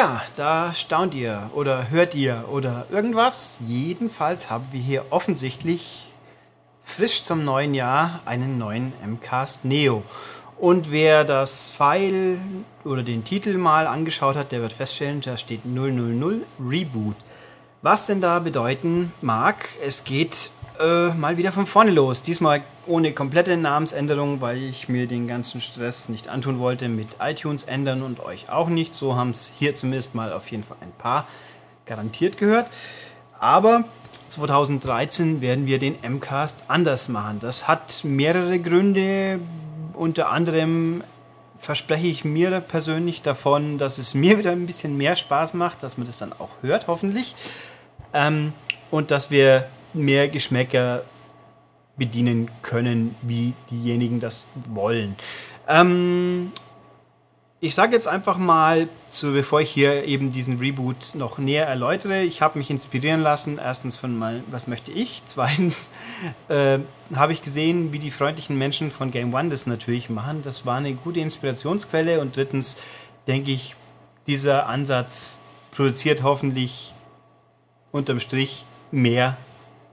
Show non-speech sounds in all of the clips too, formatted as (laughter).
Ja, da staunt ihr oder hört ihr oder irgendwas. Jedenfalls haben wir hier offensichtlich frisch zum neuen Jahr einen neuen MCAST Neo. Und wer das File oder den Titel mal angeschaut hat, der wird feststellen, da steht 000 Reboot. Was denn da bedeuten mag, es geht äh, mal wieder von vorne los. Diesmal ohne komplette Namensänderung, weil ich mir den ganzen Stress nicht antun wollte mit iTunes ändern und euch auch nicht. So haben es hier zumindest mal auf jeden Fall ein paar garantiert gehört. Aber 2013 werden wir den MCAST anders machen. Das hat mehrere Gründe. Unter anderem verspreche ich mir persönlich davon, dass es mir (laughs) wieder ein bisschen mehr Spaß macht, dass man das dann auch hört, hoffentlich. Ähm, und dass wir mehr Geschmäcker bedienen können, wie diejenigen das wollen. Ähm, ich sage jetzt einfach mal, zu, bevor ich hier eben diesen Reboot noch näher erläutere, ich habe mich inspirieren lassen. Erstens von mal, was möchte ich? (laughs) Zweitens äh, habe ich gesehen, wie die freundlichen Menschen von Game One das natürlich machen. Das war eine gute Inspirationsquelle. Und drittens denke ich, dieser Ansatz produziert hoffentlich unterm Strich mehr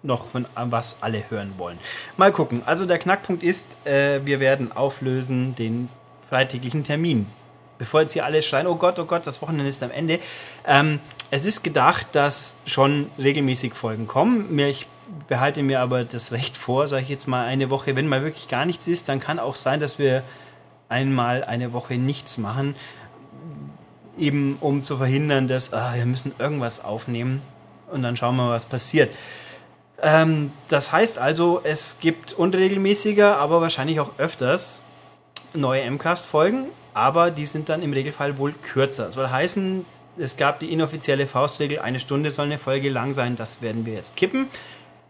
noch von was alle hören wollen. Mal gucken. Also der Knackpunkt ist, äh, wir werden auflösen den freitäglichen Termin. Bevor jetzt hier alle schreien, oh Gott, oh Gott, das Wochenende ist am Ende. Ähm, es ist gedacht, dass schon regelmäßig Folgen kommen. Ich behalte mir aber das Recht vor, sage ich jetzt mal eine Woche, wenn mal wirklich gar nichts ist, dann kann auch sein, dass wir einmal eine Woche nichts machen, eben um zu verhindern, dass ah, wir müssen irgendwas aufnehmen und dann schauen wir, was passiert. Ähm, das heißt also, es gibt unregelmäßiger, aber wahrscheinlich auch öfters neue MCAST-Folgen, aber die sind dann im Regelfall wohl kürzer. Soll heißen, es gab die inoffizielle Faustregel, eine Stunde soll eine Folge lang sein, das werden wir jetzt kippen.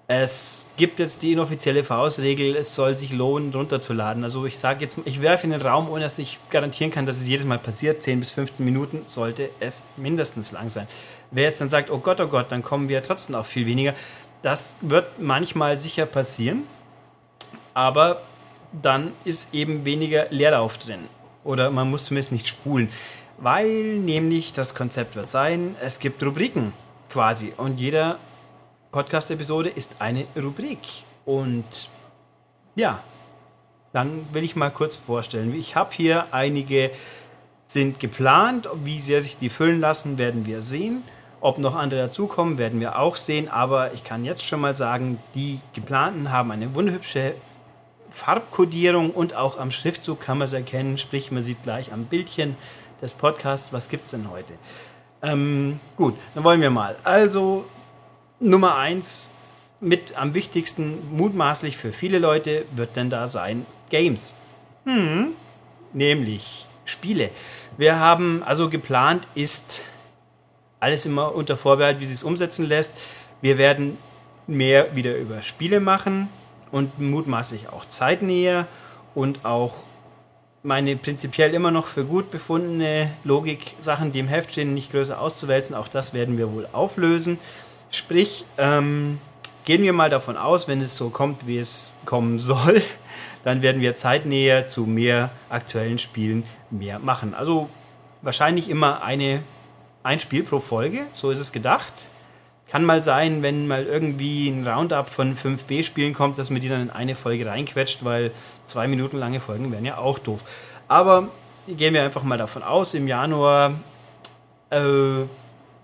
Es gibt jetzt die inoffizielle Faustregel, es soll sich lohnen, runterzuladen. Also ich sage jetzt, ich werfe in den Raum, ohne dass ich garantieren kann, dass es jedes Mal passiert. 10 bis 15 Minuten sollte es mindestens lang sein. Wer jetzt dann sagt, oh Gott, oh Gott, dann kommen wir trotzdem auf viel weniger. Das wird manchmal sicher passieren, aber dann ist eben weniger Leerlauf drin. Oder man muss zumindest nicht spulen. Weil nämlich das Konzept wird sein, es gibt Rubriken quasi. Und jeder Podcast-Episode ist eine Rubrik. Und ja, dann will ich mal kurz vorstellen. Ich habe hier einige sind geplant. Wie sehr sich die füllen lassen, werden wir sehen. Ob noch andere dazukommen, werden wir auch sehen. Aber ich kann jetzt schon mal sagen, die geplanten haben eine wunderhübsche Farbkodierung und auch am Schriftzug kann man es erkennen. Sprich, man sieht gleich am Bildchen des Podcasts, was gibt es denn heute. Ähm, gut, dann wollen wir mal. Also Nummer eins mit am wichtigsten, mutmaßlich für viele Leute, wird denn da sein Games. Hm, nämlich Spiele. Wir haben also geplant, ist alles immer unter Vorbehalt, wie sie es umsetzen lässt. Wir werden mehr wieder über Spiele machen und mutmaßlich auch zeitnäher und auch meine prinzipiell immer noch für gut befundene Logik-Sachen, die im Heft stehen, nicht größer auszuwälzen. Auch das werden wir wohl auflösen. Sprich, ähm, gehen wir mal davon aus, wenn es so kommt, wie es kommen (laughs) soll, dann werden wir zeitnäher zu mehr aktuellen Spielen mehr machen. Also wahrscheinlich immer eine ein Spiel pro Folge, so ist es gedacht. Kann mal sein, wenn mal irgendwie ein Roundup von 5B-Spielen kommt, dass man die dann in eine Folge reinquetscht, weil zwei Minuten lange Folgen wären ja auch doof. Aber gehen wir einfach mal davon aus, im Januar äh,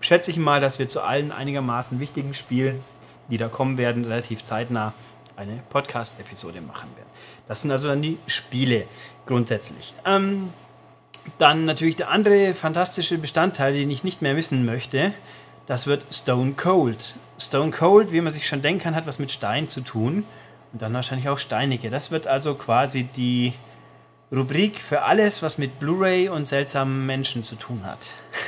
schätze ich mal, dass wir zu allen einigermaßen wichtigen Spielen, die da kommen werden, relativ zeitnah eine Podcast-Episode machen werden. Das sind also dann die Spiele grundsätzlich. Ähm, dann natürlich der andere fantastische Bestandteil, den ich nicht mehr missen möchte, das wird Stone Cold. Stone Cold, wie man sich schon denken kann, hat was mit Stein zu tun. Und dann wahrscheinlich auch Steinige. Das wird also quasi die Rubrik für alles, was mit Blu-ray und seltsamen Menschen zu tun hat.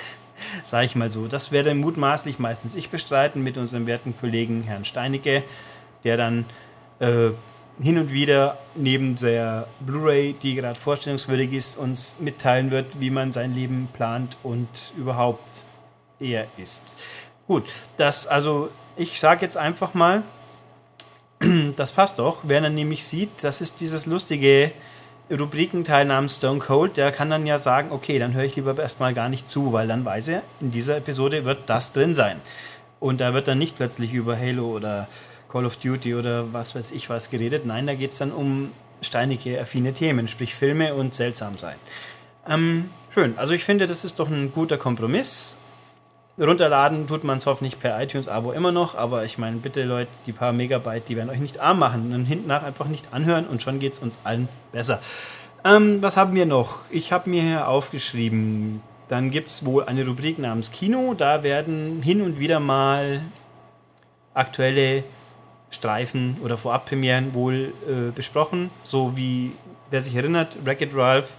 (laughs) Sag ich mal so. Das werde mutmaßlich meistens ich bestreiten mit unserem werten Kollegen Herrn Steinecke, der dann äh, hin und wieder neben der Blu-ray, die gerade vorstellungswürdig ist, uns mitteilen wird, wie man sein Leben plant und überhaupt er ist. Gut, das also, ich sage jetzt einfach mal, (clears throat) das passt doch. Wer dann nämlich sieht, das ist dieses lustige Rubrikenteil namens Stone Cold, der kann dann ja sagen, okay, dann höre ich lieber erstmal gar nicht zu, weil dann weiß er, in dieser Episode wird das drin sein. Und da wird dann nicht plötzlich über Halo oder Call of Duty oder was weiß ich was geredet. Nein, da geht es dann um steinige, affine Themen, sprich Filme und seltsam sein. Ähm, schön. Also ich finde, das ist doch ein guter Kompromiss. Runterladen tut man es hoffentlich per iTunes-Abo immer noch, aber ich meine, bitte Leute, die paar Megabyte, die werden euch nicht arm machen. Dann hinten nach einfach nicht anhören und schon geht es uns allen besser. Ähm, was haben wir noch? Ich habe mir hier aufgeschrieben, dann gibt es wohl eine Rubrik namens Kino. Da werden hin und wieder mal aktuelle Streifen oder Vorabpremieren wohl äh, besprochen. So wie, wer sich erinnert, Wreck-It Ralph,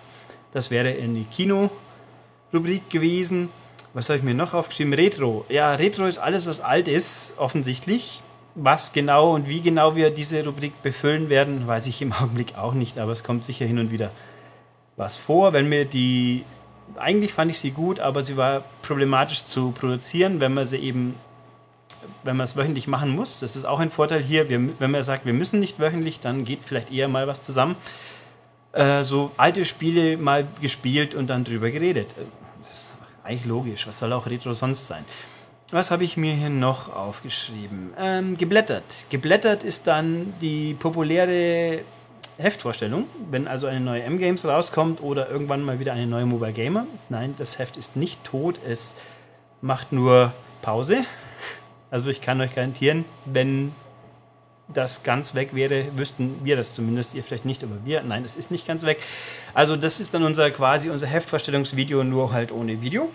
das wäre eine Kino-Rubrik gewesen. Was habe ich mir noch aufgeschrieben? Retro. Ja, Retro ist alles, was alt ist, offensichtlich. Was genau und wie genau wir diese Rubrik befüllen werden, weiß ich im (laughs) Augenblick auch nicht, aber es kommt sicher hin und wieder was vor. Wenn wir die, eigentlich fand ich sie gut, aber sie war problematisch zu produzieren, wenn man sie eben, wenn man es wöchentlich machen muss. Das ist auch ein Vorteil hier. Wir, wenn man sagt, wir müssen nicht wöchentlich, dann geht vielleicht eher mal was zusammen. Äh, so alte Spiele mal gespielt und dann drüber geredet eigentlich logisch. Was soll auch Retro sonst sein? Was habe ich mir hier noch aufgeschrieben? Ähm, geblättert. Geblättert ist dann die populäre Heftvorstellung, wenn also eine neue M-Games rauskommt oder irgendwann mal wieder eine neue Mobile Gamer. Nein, das Heft ist nicht tot, es macht nur Pause. Also ich kann euch garantieren, wenn das ganz weg wäre, wüssten wir das zumindest, ihr vielleicht nicht, aber wir, nein, es ist nicht ganz weg. Also das ist dann unser quasi unser Heftvorstellungsvideo, nur halt ohne Video.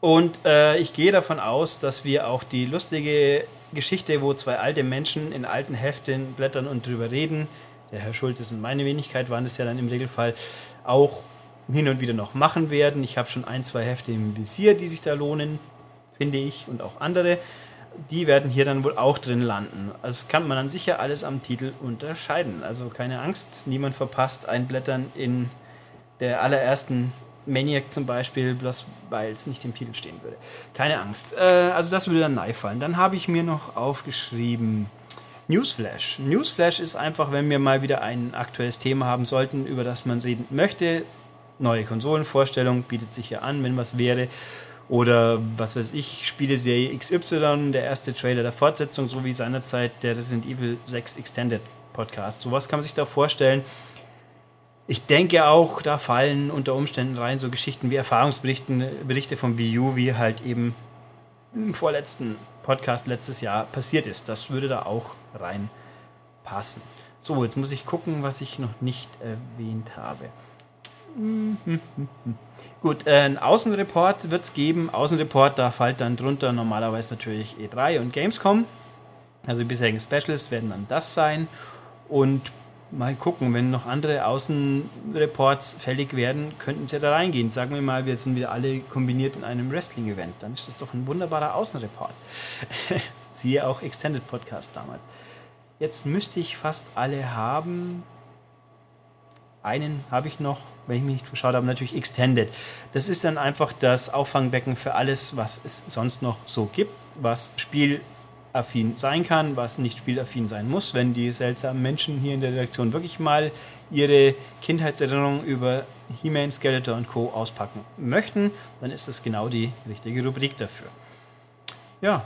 Und äh, ich gehe davon aus, dass wir auch die lustige Geschichte, wo zwei alte Menschen in alten Heften blättern und drüber reden, der Herr Schultes und meine Wenigkeit waren es ja dann im Regelfall, auch hin und wieder noch machen werden. Ich habe schon ein, zwei Hefte im Visier, die sich da lohnen, finde ich, und auch andere die werden hier dann wohl auch drin landen. Das kann man dann sicher alles am Titel unterscheiden. Also keine Angst, niemand verpasst Einblättern in der allerersten Maniac zum Beispiel, bloß weil es nicht im Titel stehen würde. Keine Angst. Äh, also das würde dann nahe fallen. Dann habe ich mir noch aufgeschrieben Newsflash. Newsflash ist einfach, wenn wir mal wieder ein aktuelles Thema haben sollten, über das man reden möchte. Neue Konsolenvorstellung bietet sich ja an, wenn was wäre. Oder was weiß ich, Spieleserie XY, der erste Trailer der Fortsetzung, so wie seinerzeit der Resident Evil 6 Extended Podcast. Sowas kann man sich da vorstellen. Ich denke auch, da fallen unter Umständen rein so Geschichten wie Erfahrungsberichte Berichte vom Wii U, wie halt eben im vorletzten Podcast letztes Jahr passiert ist. Das würde da auch reinpassen. So, jetzt muss ich gucken, was ich noch nicht erwähnt habe. (laughs) Gut, äh, ein Außenreport wird es geben. Außenreport, da fällt dann drunter normalerweise natürlich E3 und Gamescom. Also die bisherigen Specials werden dann das sein. Und mal gucken, wenn noch andere Außenreports fällig werden, könnten sie da reingehen. Sagen wir mal, wir sind wieder alle kombiniert in einem Wrestling-Event. Dann ist das doch ein wunderbarer Außenreport. (laughs) Siehe auch Extended Podcast damals. Jetzt müsste ich fast alle haben. Einen habe ich noch wenn ich mich nicht verschaut habe, natürlich Extended. Das ist dann einfach das Auffangbecken für alles, was es sonst noch so gibt, was spielaffin sein kann, was nicht spielaffin sein muss. Wenn die seltsamen Menschen hier in der Redaktion wirklich mal ihre Kindheitserinnerungen über He-Man, Skeletor und Co. auspacken möchten, dann ist das genau die richtige Rubrik dafür. Ja,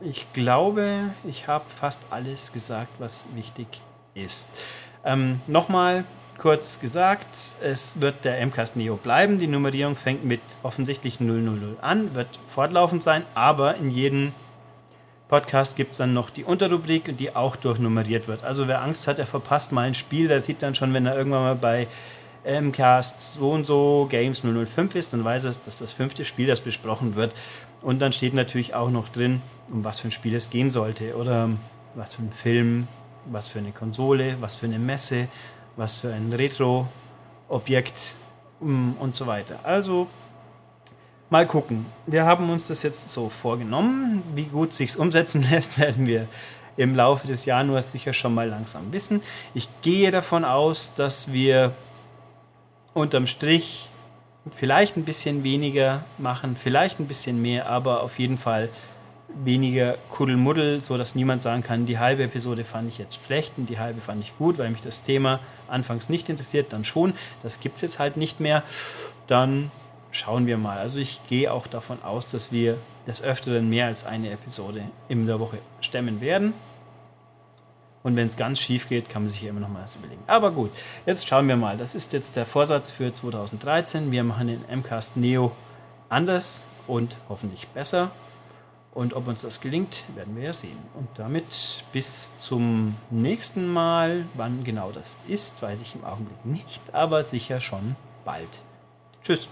ich glaube, ich habe fast alles gesagt, was wichtig ist. Ähm, Nochmal kurz gesagt, es wird der MCAST Neo bleiben. Die Nummerierung fängt mit offensichtlich 000 an, wird fortlaufend sein, aber in jedem Podcast gibt es dann noch die Unterrubrik, die auch durchnummeriert wird. Also wer Angst hat, er verpasst mal ein Spiel, der sieht dann schon, wenn er irgendwann mal bei MCAST so und so Games 005 ist, dann weiß er, dass das fünfte Spiel, das besprochen wird. Und dann steht natürlich auch noch drin, um was für ein Spiel es gehen sollte oder was für ein Film, was für eine Konsole, was für eine Messe, was für ein Retro-Objekt mm, und so weiter. Also mal gucken. Wir haben uns das jetzt so vorgenommen. Wie gut sich umsetzen (laughs) lässt, werden wir im Laufe des Januars sicher schon mal langsam wissen. Ich gehe davon aus, dass wir unterm Strich vielleicht ein bisschen weniger machen, vielleicht ein bisschen mehr, aber auf jeden Fall weniger Kuddelmuddel, so dass niemand sagen kann, die halbe Episode fand ich jetzt schlecht und die halbe fand ich gut, weil mich das Thema anfangs nicht interessiert, dann schon. Das gibt es jetzt halt nicht mehr. Dann schauen wir mal. Also ich gehe auch davon aus, dass wir des Öfteren mehr als eine Episode in der Woche stemmen werden. Und wenn es ganz schief geht, kann man sich immer noch mal was überlegen. Aber gut, jetzt schauen wir mal. Das ist jetzt der Vorsatz für 2013. Wir machen den MCAST Neo anders und hoffentlich besser. Und ob uns das gelingt, werden wir ja sehen. Und damit bis zum nächsten Mal. Wann genau das ist, weiß ich im Augenblick nicht, aber sicher schon bald. Tschüss.